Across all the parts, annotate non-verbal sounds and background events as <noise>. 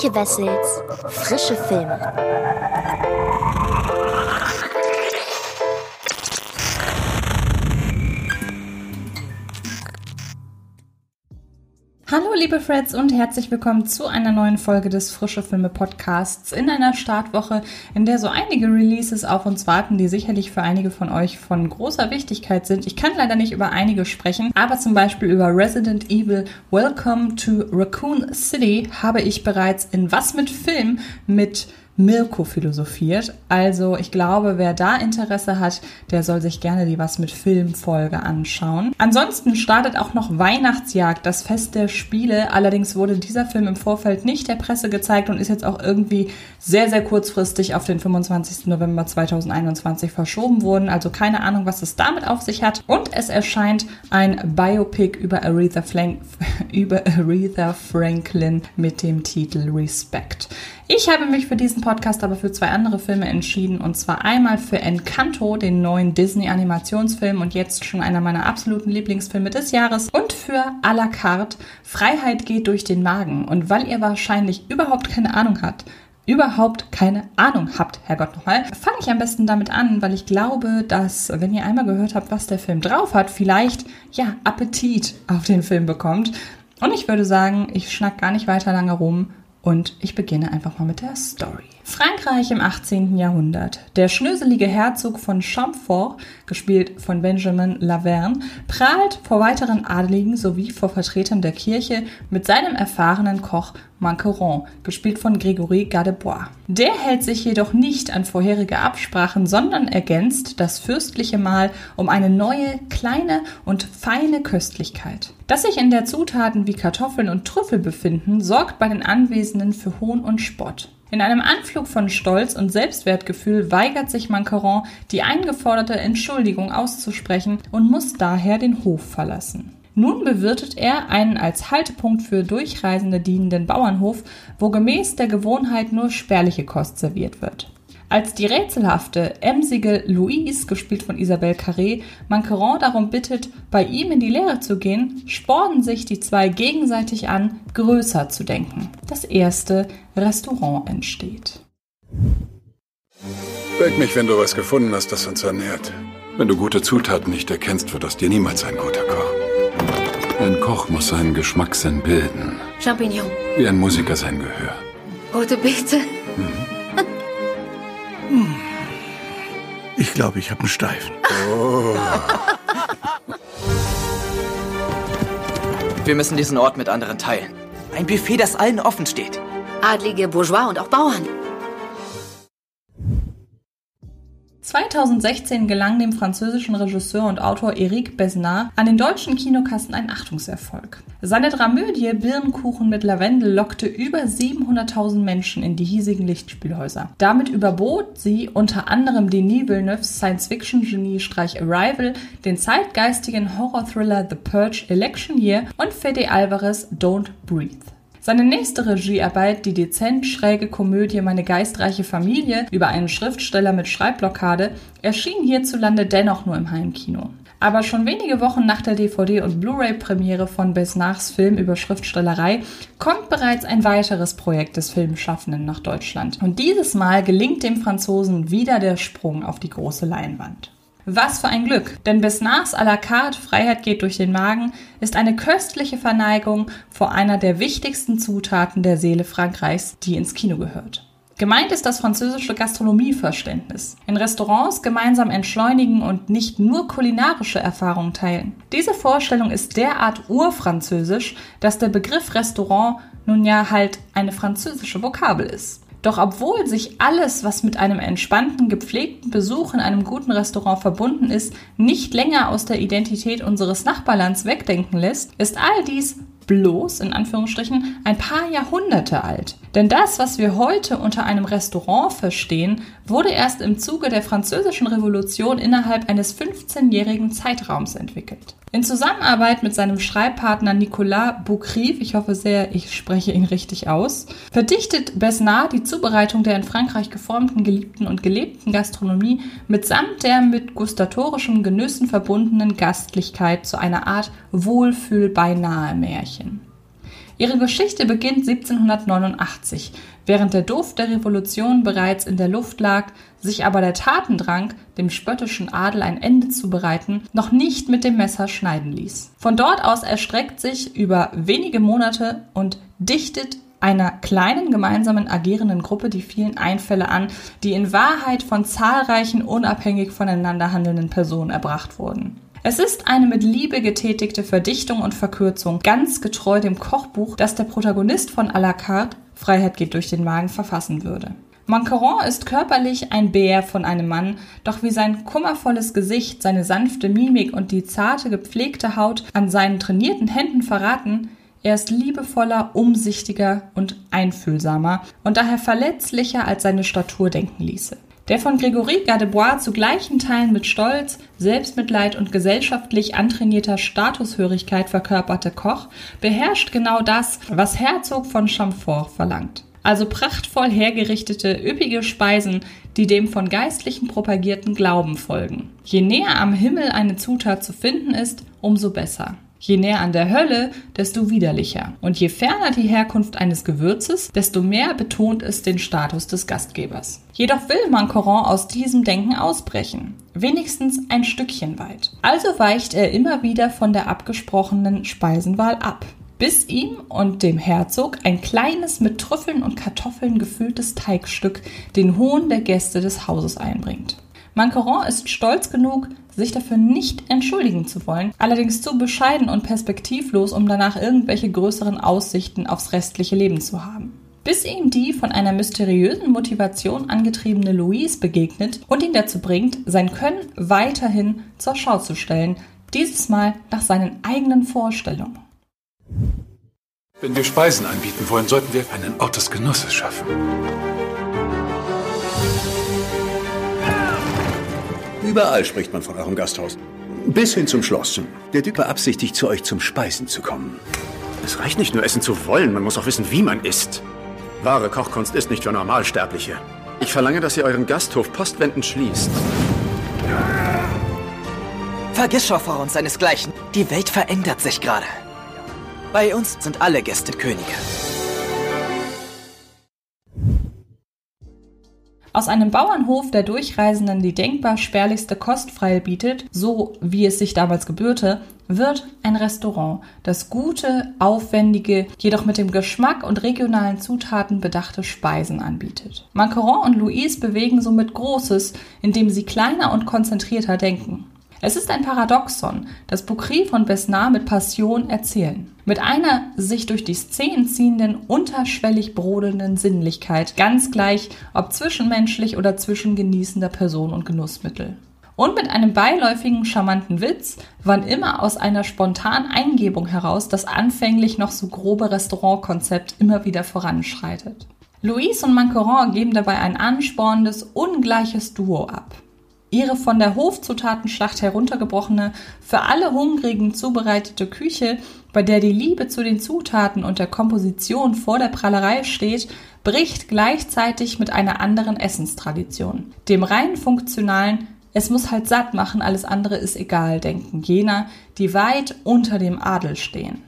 Antje Wessels frische Filme. Hallo liebe Freds und herzlich willkommen zu einer neuen Folge des Frische Filme Podcasts in einer Startwoche, in der so einige Releases auf uns warten, die sicherlich für einige von euch von großer Wichtigkeit sind. Ich kann leider nicht über einige sprechen, aber zum Beispiel über Resident Evil Welcome to Raccoon City habe ich bereits in Was mit Film mit Mirko philosophiert. Also ich glaube, wer da Interesse hat, der soll sich gerne die Was mit Filmfolge anschauen. Ansonsten startet auch noch Weihnachtsjagd, das Fest der Spiele. Allerdings wurde dieser Film im Vorfeld nicht der Presse gezeigt und ist jetzt auch irgendwie sehr, sehr kurzfristig auf den 25. November 2021 verschoben worden. Also keine Ahnung, was es damit auf sich hat. Und es erscheint ein Biopic über Aretha, Frank <laughs> über Aretha Franklin mit dem Titel Respect. Ich habe mich für diesen Podcast aber für zwei andere Filme entschieden und zwar einmal für Encanto, den neuen Disney-Animationsfilm und jetzt schon einer meiner absoluten Lieblingsfilme des Jahres und für à la carte Freiheit geht durch den Magen. Und weil ihr wahrscheinlich überhaupt keine Ahnung habt, überhaupt keine Ahnung habt, Herrgott nochmal, fange ich am besten damit an, weil ich glaube, dass, wenn ihr einmal gehört habt, was der Film drauf hat, vielleicht, ja, Appetit auf den Film bekommt. Und ich würde sagen, ich schnack gar nicht weiter lange rum und ich beginne einfach mal mit der Story. Frankreich im 18. Jahrhundert. Der schnöselige Herzog von Champfort, gespielt von Benjamin Laverne, prahlt vor weiteren Adeligen sowie vor Vertretern der Kirche mit seinem erfahrenen Koch Manqueron, gespielt von Grégory Gardebois. Der hält sich jedoch nicht an vorherige Absprachen, sondern ergänzt das fürstliche Mahl um eine neue, kleine und feine Köstlichkeit. Dass sich in der Zutaten wie Kartoffeln und Trüffel befinden, sorgt bei den Anwesenden für Hohn und Spott. In einem Anflug von Stolz und Selbstwertgefühl weigert sich Mancaron, die eingeforderte Entschuldigung auszusprechen und muss daher den Hof verlassen. Nun bewirtet er einen als Haltepunkt für Durchreisende dienenden Bauernhof, wo gemäß der Gewohnheit nur spärliche Kost serviert wird. Als die rätselhafte, emsige Louise, gespielt von Isabelle Carré, Manqueron darum bittet, bei ihm in die Lehre zu gehen, spornen sich die zwei gegenseitig an, größer zu denken. Das erste Restaurant entsteht. Weck mich, wenn du was gefunden hast, das uns ernährt. Wenn du gute Zutaten nicht erkennst, wird aus dir niemals ein guter Koch. Ein Koch muss seinen Geschmackssinn bilden. Champignon. Wie ein Musiker sein Gehör. Rote Beete. Mhm. Ich glaube, ich habe einen Steifen. Oh. Wir müssen diesen Ort mit anderen teilen. Ein Buffet, das allen offen steht. Adlige, Bourgeois und auch Bauern. 2016 gelang dem französischen Regisseur und Autor Eric Besnard an den deutschen Kinokassen ein Achtungserfolg. Seine Dramödie Birnenkuchen mit Lavendel lockte über 700.000 Menschen in die hiesigen Lichtspielhäuser. Damit überbot sie unter anderem Denis Villeneuves Science-Fiction-Genie-Streich Arrival, den zeitgeistigen Horror-Thriller The Purge Election Year und Fede Alvarez Don't Breathe. Seine nächste Regiearbeit, die dezent schräge Komödie Meine geistreiche Familie über einen Schriftsteller mit Schreibblockade, erschien hierzulande dennoch nur im Heimkino. Aber schon wenige Wochen nach der DVD- und Blu-ray-Premiere von Besnachs Film über Schriftstellerei kommt bereits ein weiteres Projekt des Filmschaffenden nach Deutschland. Und dieses Mal gelingt dem Franzosen wieder der Sprung auf die große Leinwand. Was für ein Glück, denn Besnars à la carte Freiheit geht durch den Magen ist eine köstliche Verneigung vor einer der wichtigsten Zutaten der Seele Frankreichs, die ins Kino gehört. Gemeint ist das französische Gastronomieverständnis. In Restaurants gemeinsam entschleunigen und nicht nur kulinarische Erfahrungen teilen. Diese Vorstellung ist derart urfranzösisch, dass der Begriff Restaurant nun ja halt eine französische Vokabel ist. Doch obwohl sich alles, was mit einem entspannten, gepflegten Besuch in einem guten Restaurant verbunden ist, nicht länger aus der Identität unseres Nachbarlands wegdenken lässt, ist all dies bloß, in Anführungsstrichen, ein paar Jahrhunderte alt. Denn das, was wir heute unter einem Restaurant verstehen, wurde erst im Zuge der Französischen Revolution innerhalb eines 15-jährigen Zeitraums entwickelt. In Zusammenarbeit mit seinem Schreibpartner Nicolas Boucrive, ich hoffe sehr, ich spreche ihn richtig aus, verdichtet Besnard die Zubereitung der in Frankreich geformten, geliebten und gelebten Gastronomie mitsamt der mit gustatorischem Genüssen verbundenen Gastlichkeit zu einer Art Wohlfühl-Beinahe-Märchen. Ihre Geschichte beginnt 1789, während der Duft der Revolution bereits in der Luft lag, sich aber der Tatendrang, dem spöttischen Adel ein Ende zu bereiten, noch nicht mit dem Messer schneiden ließ. Von dort aus erstreckt sich über wenige Monate und dichtet einer kleinen gemeinsamen agierenden Gruppe die vielen Einfälle an, die in Wahrheit von zahlreichen unabhängig voneinander handelnden Personen erbracht wurden. Es ist eine mit Liebe getätigte Verdichtung und Verkürzung, ganz getreu dem Kochbuch, das der Protagonist von à la carte Freiheit geht durch den Magen verfassen würde. Mancaron ist körperlich ein Bär von einem Mann, doch wie sein kummervolles Gesicht, seine sanfte Mimik und die zarte, gepflegte Haut an seinen trainierten Händen verraten, er ist liebevoller, umsichtiger und einfühlsamer und daher verletzlicher als seine Statur denken ließe. Der von Grégory Gardebois zu gleichen Teilen mit Stolz, Selbstmitleid und gesellschaftlich antrainierter Statushörigkeit verkörperte Koch beherrscht genau das, was Herzog von Chamfort verlangt. Also prachtvoll hergerichtete, üppige Speisen, die dem von Geistlichen propagierten Glauben folgen. Je näher am Himmel eine Zutat zu finden ist, umso besser. Je näher an der Hölle, desto widerlicher. Und je ferner die Herkunft eines Gewürzes, desto mehr betont es den Status des Gastgebers. Jedoch will Mancoron aus diesem Denken ausbrechen. Wenigstens ein Stückchen weit. Also weicht er immer wieder von der abgesprochenen Speisenwahl ab bis ihm und dem Herzog ein kleines mit Trüffeln und Kartoffeln gefülltes Teigstück den Hohn der Gäste des Hauses einbringt. Mancaron ist stolz genug, sich dafür nicht entschuldigen zu wollen, allerdings zu bescheiden und perspektivlos, um danach irgendwelche größeren Aussichten aufs restliche Leben zu haben. Bis ihm die von einer mysteriösen Motivation angetriebene Louise begegnet und ihn dazu bringt, sein Können weiterhin zur Schau zu stellen, dieses Mal nach seinen eigenen Vorstellungen. Wenn wir Speisen anbieten wollen, sollten wir einen Ort des Genusses schaffen. Überall spricht man von eurem Gasthaus. Bis hin zum Schloss. Der Duc beabsichtigt, zu euch zum Speisen zu kommen. Es reicht nicht nur essen zu wollen, man muss auch wissen, wie man isst. Wahre Kochkunst ist nicht für Normalsterbliche. Ich verlange, dass ihr euren Gasthof postwendend schließt. Vergiss Schauffeur und seinesgleichen. Die Welt verändert sich gerade. Bei uns sind alle Gäste Könige. Aus einem Bauernhof der Durchreisenden die denkbar spärlichste Kost frei bietet, so wie es sich damals gebührte, wird ein Restaurant, das gute, aufwendige, jedoch mit dem Geschmack und regionalen Zutaten bedachte Speisen anbietet. Macaron und Louise bewegen somit Großes, indem sie kleiner und konzentrierter denken. Es ist ein Paradoxon, das Boucry von Besnard mit Passion erzählen. Mit einer sich durch die Szenen ziehenden, unterschwellig brodelnden Sinnlichkeit, ganz gleich, ob zwischenmenschlich oder zwischen genießender Person und Genussmittel. Und mit einem beiläufigen, charmanten Witz, wann immer aus einer spontanen Eingebung heraus das anfänglich noch so grobe Restaurantkonzept immer wieder voranschreitet. Louise und Mancaron geben dabei ein anspornendes, ungleiches Duo ab. Ihre von der Hofzutatenschlacht heruntergebrochene, für alle Hungrigen zubereitete Küche, bei der die Liebe zu den Zutaten und der Komposition vor der Prallerei steht, bricht gleichzeitig mit einer anderen Essenstradition, dem rein funktionalen es muss halt satt machen, alles andere ist egal, denken jener, die weit unter dem Adel stehen.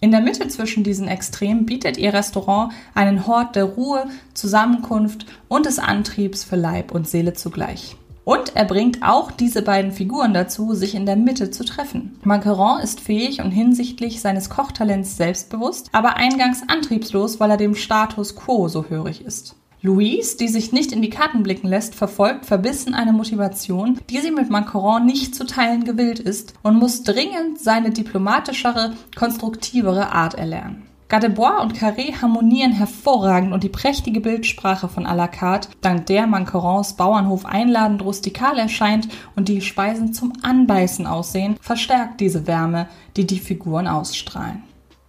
In der Mitte zwischen diesen Extremen bietet ihr Restaurant einen Hort der Ruhe, Zusammenkunft und des Antriebs für Leib und Seele zugleich. Und er bringt auch diese beiden Figuren dazu, sich in der Mitte zu treffen. Macaron ist fähig und hinsichtlich seines Kochtalents selbstbewusst, aber eingangs antriebslos, weil er dem Status quo so hörig ist. Louise, die sich nicht in die Karten blicken lässt, verfolgt verbissen eine Motivation, die sie mit Macaron nicht zu teilen gewillt ist und muss dringend seine diplomatischere, konstruktivere Art erlernen. Gadebois und Carré harmonieren hervorragend und die prächtige Bildsprache von à la carte, dank der Mancarons Bauernhof einladend rustikal erscheint und die Speisen zum Anbeißen aussehen, verstärkt diese Wärme, die die Figuren ausstrahlen.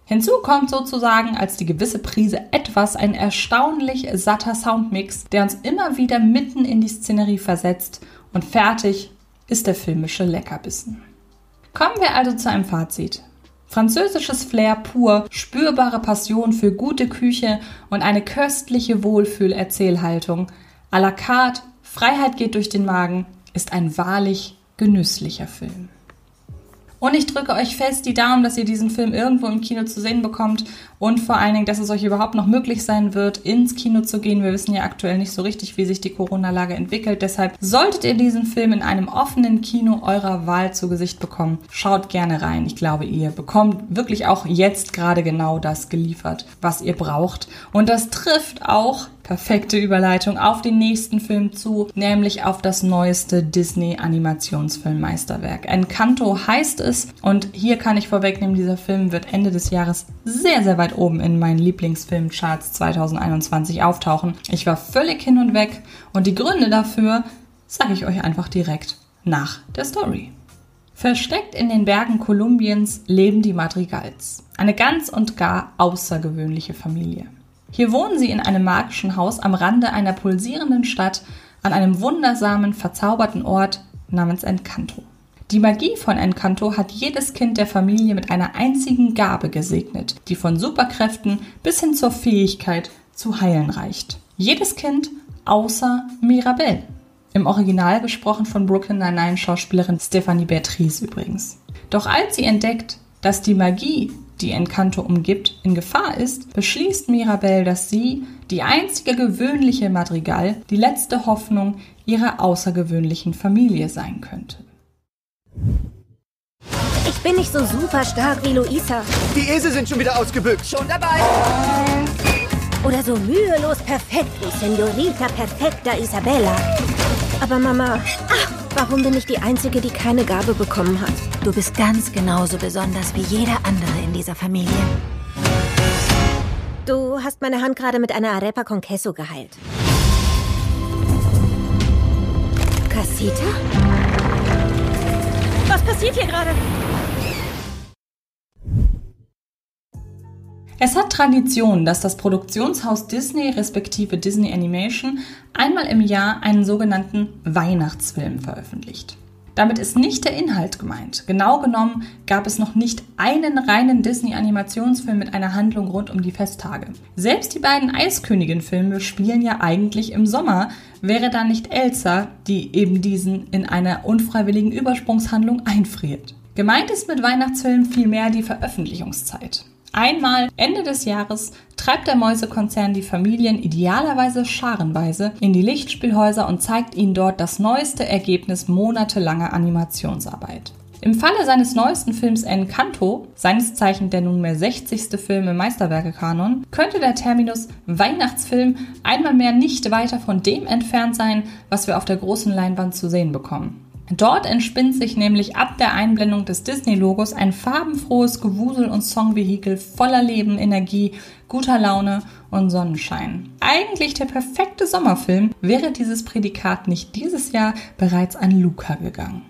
Hinzu kommt sozusagen als die gewisse Prise etwas ein erstaunlich satter Soundmix, der uns immer wieder mitten in die Szenerie versetzt und fertig ist der filmische Leckerbissen. Kommen wir also zu einem Fazit. Französisches Flair pur, spürbare Passion für gute Küche und eine köstliche Wohlfühlerzählhaltung. À la carte, Freiheit geht durch den Magen, ist ein wahrlich genüsslicher Film. Und ich drücke euch fest die Daumen, dass ihr diesen Film irgendwo im Kino zu sehen bekommt und vor allen Dingen, dass es euch überhaupt noch möglich sein wird, ins Kino zu gehen. Wir wissen ja aktuell nicht so richtig, wie sich die Corona-Lage entwickelt. Deshalb solltet ihr diesen Film in einem offenen Kino eurer Wahl zu Gesicht bekommen, schaut gerne rein. Ich glaube, ihr bekommt wirklich auch jetzt gerade genau das geliefert, was ihr braucht. Und das trifft auch perfekte Überleitung auf den nächsten Film zu, nämlich auf das neueste Disney-Animationsfilm-Meisterwerk. Encanto heißt es und hier kann ich vorwegnehmen, dieser Film wird Ende des Jahres sehr, sehr weit oben in meinen Lieblingsfilmcharts 2021 auftauchen. Ich war völlig hin und weg und die Gründe dafür sage ich euch einfach direkt nach der Story. Versteckt in den Bergen Kolumbiens leben die Madrigals, eine ganz und gar außergewöhnliche Familie. Hier wohnen sie in einem magischen Haus am Rande einer pulsierenden Stadt an einem wundersamen, verzauberten Ort namens Encanto. Die Magie von Encanto hat jedes Kind der Familie mit einer einzigen Gabe gesegnet, die von Superkräften bis hin zur Fähigkeit zu heilen reicht. Jedes Kind außer Mirabelle. Im Original gesprochen von Brooklyn Nine-Nine Schauspielerin Stephanie Beatrice übrigens. Doch als sie entdeckt, dass die Magie die Encanto umgibt, in Gefahr ist, beschließt Mirabelle, dass sie, die einzige gewöhnliche Madrigal, die letzte Hoffnung ihrer außergewöhnlichen Familie sein könnte. Ich bin nicht so super stark wie Luisa. Die Esel sind schon wieder ausgebückt. Schon dabei. Oder so mühelos perfekt wie Senorita Perfecta Isabella. Aber Mama, ach, warum bin ich die Einzige, die keine Gabe bekommen hat? Du bist ganz genauso besonders wie jeder andere in dieser Familie. Du hast meine Hand gerade mit einer Arepa con Queso geheilt. Casita? Was passiert hier gerade? Es hat Tradition, dass das Produktionshaus Disney respektive Disney Animation einmal im Jahr einen sogenannten Weihnachtsfilm veröffentlicht. Damit ist nicht der Inhalt gemeint. Genau genommen gab es noch nicht einen reinen Disney-Animationsfilm mit einer Handlung rund um die Festtage. Selbst die beiden Eiskönigin-Filme spielen ja eigentlich im Sommer, wäre da nicht Elsa, die eben diesen in einer unfreiwilligen Übersprungshandlung einfriert. Gemeint ist mit Weihnachtsfilmen vielmehr die Veröffentlichungszeit. Einmal Ende des Jahres treibt der Mäusekonzern die Familien idealerweise scharenweise in die Lichtspielhäuser und zeigt ihnen dort das neueste Ergebnis monatelanger Animationsarbeit. Im Falle seines neuesten Films Encanto, seines Zeichen der nunmehr 60. Film im Meisterwerke-Kanon, könnte der Terminus Weihnachtsfilm einmal mehr nicht weiter von dem entfernt sein, was wir auf der großen Leinwand zu sehen bekommen. Dort entspinnt sich nämlich ab der Einblendung des Disney-Logos ein farbenfrohes Gewusel- und Songvehikel voller Leben, Energie, guter Laune und Sonnenschein. Eigentlich der perfekte Sommerfilm, wäre dieses Prädikat nicht dieses Jahr bereits an Luca gegangen.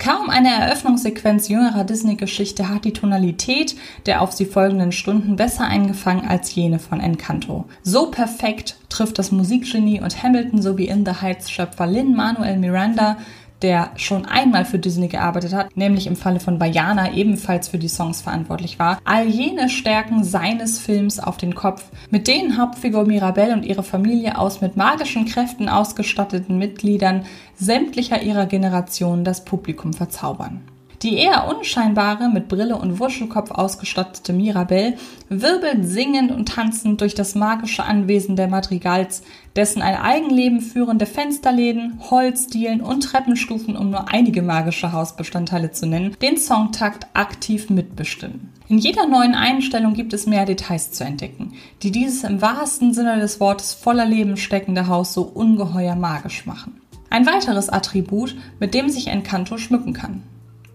Kaum eine Eröffnungssequenz jüngerer Disney-Geschichte hat die Tonalität der auf sie folgenden Stunden besser eingefangen als jene von Encanto. So perfekt trifft das Musikgenie und Hamilton sowie In the Heights Schöpfer Lin-Manuel Miranda der schon einmal für Disney gearbeitet hat, nämlich im Falle von Bayana ebenfalls für die Songs verantwortlich war, all jene Stärken seines Films auf den Kopf, mit denen Hauptfigur Mirabelle und ihre Familie aus mit magischen Kräften ausgestatteten Mitgliedern sämtlicher ihrer Generation das Publikum verzaubern. Die eher unscheinbare, mit Brille und Wuschelkopf ausgestattete Mirabelle wirbelt singend und tanzend durch das magische Anwesen der Madrigals, dessen ein Eigenleben führende Fensterläden, Holzdielen und Treppenstufen, um nur einige magische Hausbestandteile zu nennen, den Songtakt aktiv mitbestimmen. In jeder neuen Einstellung gibt es mehr Details zu entdecken, die dieses im wahrsten Sinne des Wortes voller Leben steckende Haus so ungeheuer magisch machen. Ein weiteres Attribut, mit dem sich Encanto schmücken kann.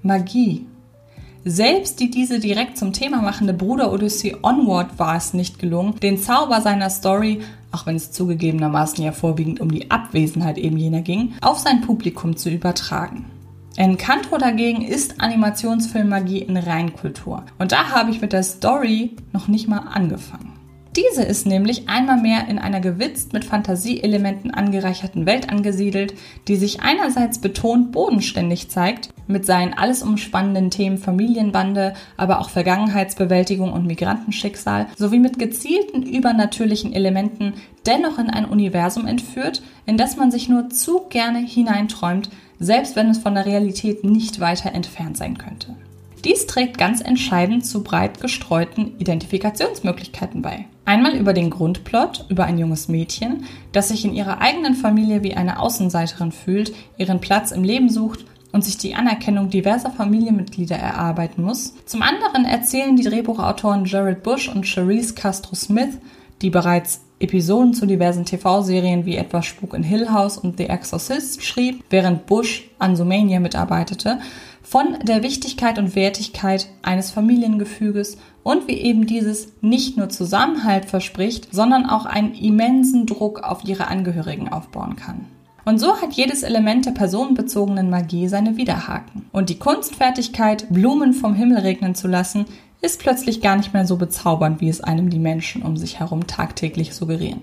Magie. Selbst die diese direkt zum Thema machende Bruder Odyssey Onward war es nicht gelungen, den Zauber seiner Story, auch wenn es zugegebenermaßen ja vorwiegend um die Abwesenheit eben jener ging, auf sein Publikum zu übertragen. Encanto dagegen ist Animationsfilmmagie in Reinkultur. Und da habe ich mit der Story noch nicht mal angefangen. Diese ist nämlich einmal mehr in einer gewitzt mit Fantasieelementen angereicherten Welt angesiedelt, die sich einerseits betont bodenständig zeigt, mit seinen alles umspannenden Themen Familienbande, aber auch Vergangenheitsbewältigung und Migrantenschicksal, sowie mit gezielten übernatürlichen Elementen dennoch in ein Universum entführt, in das man sich nur zu gerne hineinträumt, selbst wenn es von der Realität nicht weiter entfernt sein könnte. Dies trägt ganz entscheidend zu breit gestreuten Identifikationsmöglichkeiten bei. Einmal über den Grundplot, über ein junges Mädchen, das sich in ihrer eigenen Familie wie eine Außenseiterin fühlt, ihren Platz im Leben sucht und sich die Anerkennung diverser Familienmitglieder erarbeiten muss. Zum anderen erzählen die Drehbuchautoren Jared Bush und Cherise Castro Smith, die bereits Episoden zu diversen TV-Serien wie etwa Spuk in Hill House und The Exorcist schrieb, während Bush an Sumania mitarbeitete, von der Wichtigkeit und Wertigkeit eines Familiengefüges und wie eben dieses nicht nur Zusammenhalt verspricht, sondern auch einen immensen Druck auf ihre Angehörigen aufbauen kann. Und so hat jedes Element der personenbezogenen Magie seine Widerhaken. Und die Kunstfertigkeit, Blumen vom Himmel regnen zu lassen, ist plötzlich gar nicht mehr so bezaubernd, wie es einem die Menschen um sich herum tagtäglich suggerieren.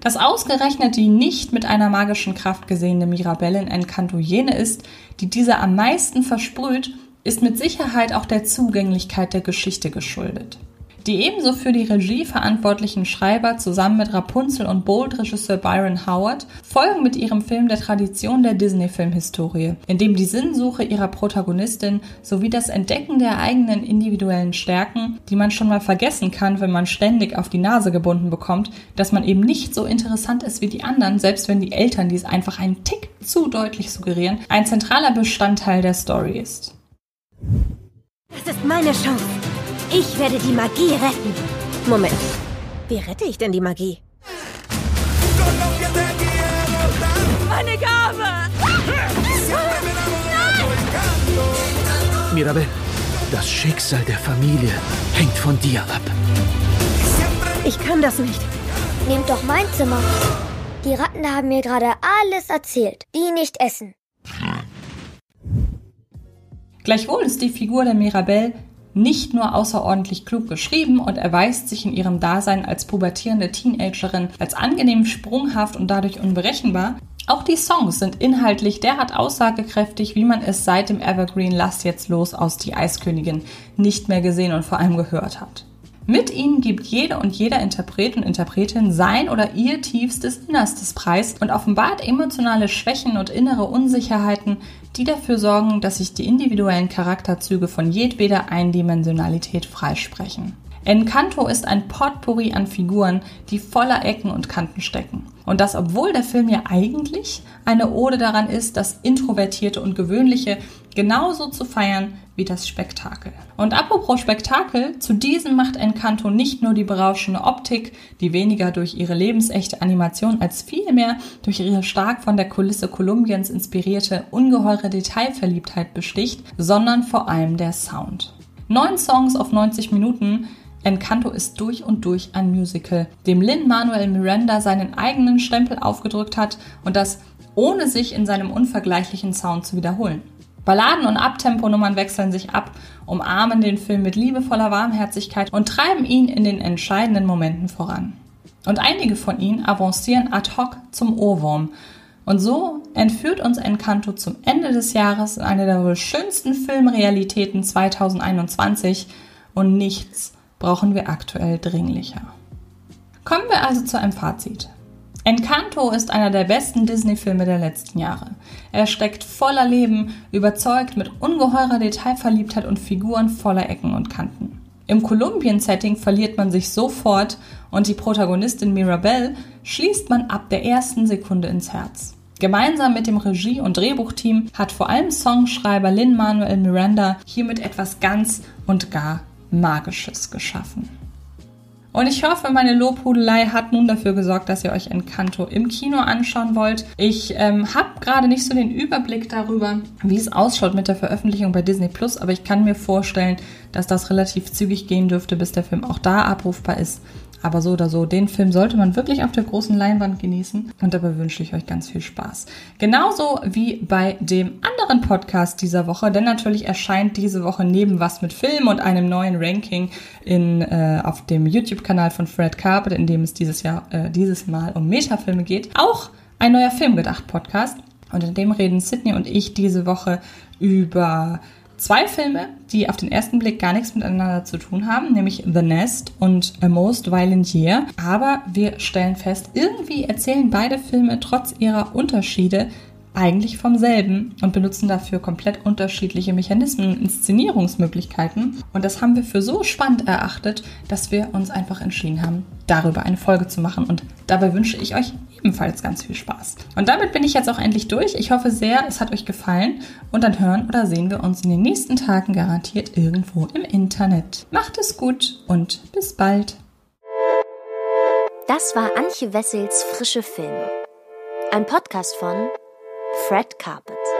Dass ausgerechnet die nicht mit einer magischen Kraft gesehene Mirabelle in Encanto jene ist, die diese am meisten versprüht, ist mit Sicherheit auch der Zugänglichkeit der Geschichte geschuldet. Die ebenso für die Regie verantwortlichen Schreiber zusammen mit Rapunzel und Bold-Regisseur Byron Howard folgen mit ihrem Film der Tradition der Disney-Filmhistorie, in dem die Sinnsuche ihrer Protagonistin sowie das Entdecken der eigenen individuellen Stärken, die man schon mal vergessen kann, wenn man ständig auf die Nase gebunden bekommt, dass man eben nicht so interessant ist wie die anderen, selbst wenn die Eltern dies einfach einen Tick zu deutlich suggerieren, ein zentraler Bestandteil der Story ist. Das ist meine Chance. Ich werde die Magie retten. Moment. Wie rette ich denn die Magie? Meine Gabe! Mirabel, das Schicksal der Familie hängt von dir ab. Ich kann das nicht. Nehmt doch mein Zimmer. Die Ratten haben mir gerade alles erzählt. Die nicht essen. Gleichwohl ist die Figur der Mirabelle nicht nur außerordentlich klug geschrieben und erweist sich in ihrem Dasein als pubertierende Teenagerin als angenehm sprunghaft und dadurch unberechenbar, auch die Songs sind inhaltlich derart aussagekräftig, wie man es seit dem Evergreen Lass jetzt los aus Die Eiskönigin nicht mehr gesehen und vor allem gehört hat. Mit ihnen gibt jede und jeder Interpret und Interpretin sein oder ihr tiefstes Innerstes preis und offenbart emotionale Schwächen und innere Unsicherheiten, die dafür sorgen, dass sich die individuellen Charakterzüge von jedweder Eindimensionalität freisprechen. Encanto ist ein Potpourri an Figuren, die voller Ecken und Kanten stecken. Und das, obwohl der Film ja eigentlich eine Ode daran ist, das Introvertierte und Gewöhnliche genauso zu feiern wie das Spektakel. Und apropos Spektakel, zu diesem macht Encanto nicht nur die berauschende Optik, die weniger durch ihre lebensechte Animation als vielmehr durch ihre stark von der Kulisse Kolumbiens inspirierte ungeheure Detailverliebtheit besticht, sondern vor allem der Sound. Neun Songs auf 90 Minuten Encanto ist durch und durch ein Musical, dem Lin-Manuel Miranda seinen eigenen Stempel aufgedrückt hat und das ohne sich in seinem unvergleichlichen Sound zu wiederholen. Balladen und Abtemponummern wechseln sich ab, umarmen den Film mit liebevoller Warmherzigkeit und treiben ihn in den entscheidenden Momenten voran. Und einige von ihnen avancieren ad hoc zum Ohrwurm. Und so entführt uns Encanto zum Ende des Jahres in eine der wohl schönsten Filmrealitäten 2021 und nichts brauchen wir aktuell dringlicher. Kommen wir also zu einem Fazit. Encanto ist einer der besten Disney-Filme der letzten Jahre. Er steckt voller Leben, überzeugt mit ungeheurer Detailverliebtheit und Figuren voller Ecken und Kanten. Im Kolumbien-Setting verliert man sich sofort und die Protagonistin Mirabelle schließt man ab der ersten Sekunde ins Herz. Gemeinsam mit dem Regie- und Drehbuchteam hat vor allem Songschreiber Lin-Manuel Miranda hiermit etwas ganz und gar Magisches geschaffen. Und ich hoffe, meine Lobhudelei hat nun dafür gesorgt, dass ihr euch Encanto im Kino anschauen wollt. Ich ähm, habe gerade nicht so den Überblick darüber, wie es ausschaut mit der Veröffentlichung bei Disney Plus, aber ich kann mir vorstellen, dass das relativ zügig gehen dürfte, bis der Film auch da abrufbar ist. Aber so oder so, den Film sollte man wirklich auf der großen Leinwand genießen. Und dabei wünsche ich euch ganz viel Spaß. Genauso wie bei dem anderen Podcast dieser Woche, denn natürlich erscheint diese Woche neben was mit Film und einem neuen Ranking in, äh, auf dem YouTube-Kanal von Fred Carpet, in dem es dieses Jahr, äh, dieses Mal um Metafilme geht, auch ein neuer Filmgedacht-Podcast. Und in dem reden Sydney und ich diese Woche über zwei Filme, die auf den ersten Blick gar nichts miteinander zu tun haben, nämlich The Nest und A Most Violent Year. Aber wir stellen fest, irgendwie erzählen beide Filme trotz ihrer Unterschiede eigentlich vom selben und benutzen dafür komplett unterschiedliche Mechanismen und Inszenierungsmöglichkeiten. Und das haben wir für so spannend erachtet, dass wir uns einfach entschieden haben, darüber eine Folge zu machen. Und dabei wünsche ich euch ebenfalls ganz viel Spaß. Und damit bin ich jetzt auch endlich durch. Ich hoffe sehr, es hat euch gefallen. Und dann hören oder sehen wir uns in den nächsten Tagen garantiert irgendwo im Internet. Macht es gut und bis bald. Das war Antje Wessels Frische Filme. Ein Podcast von Fred Carpet.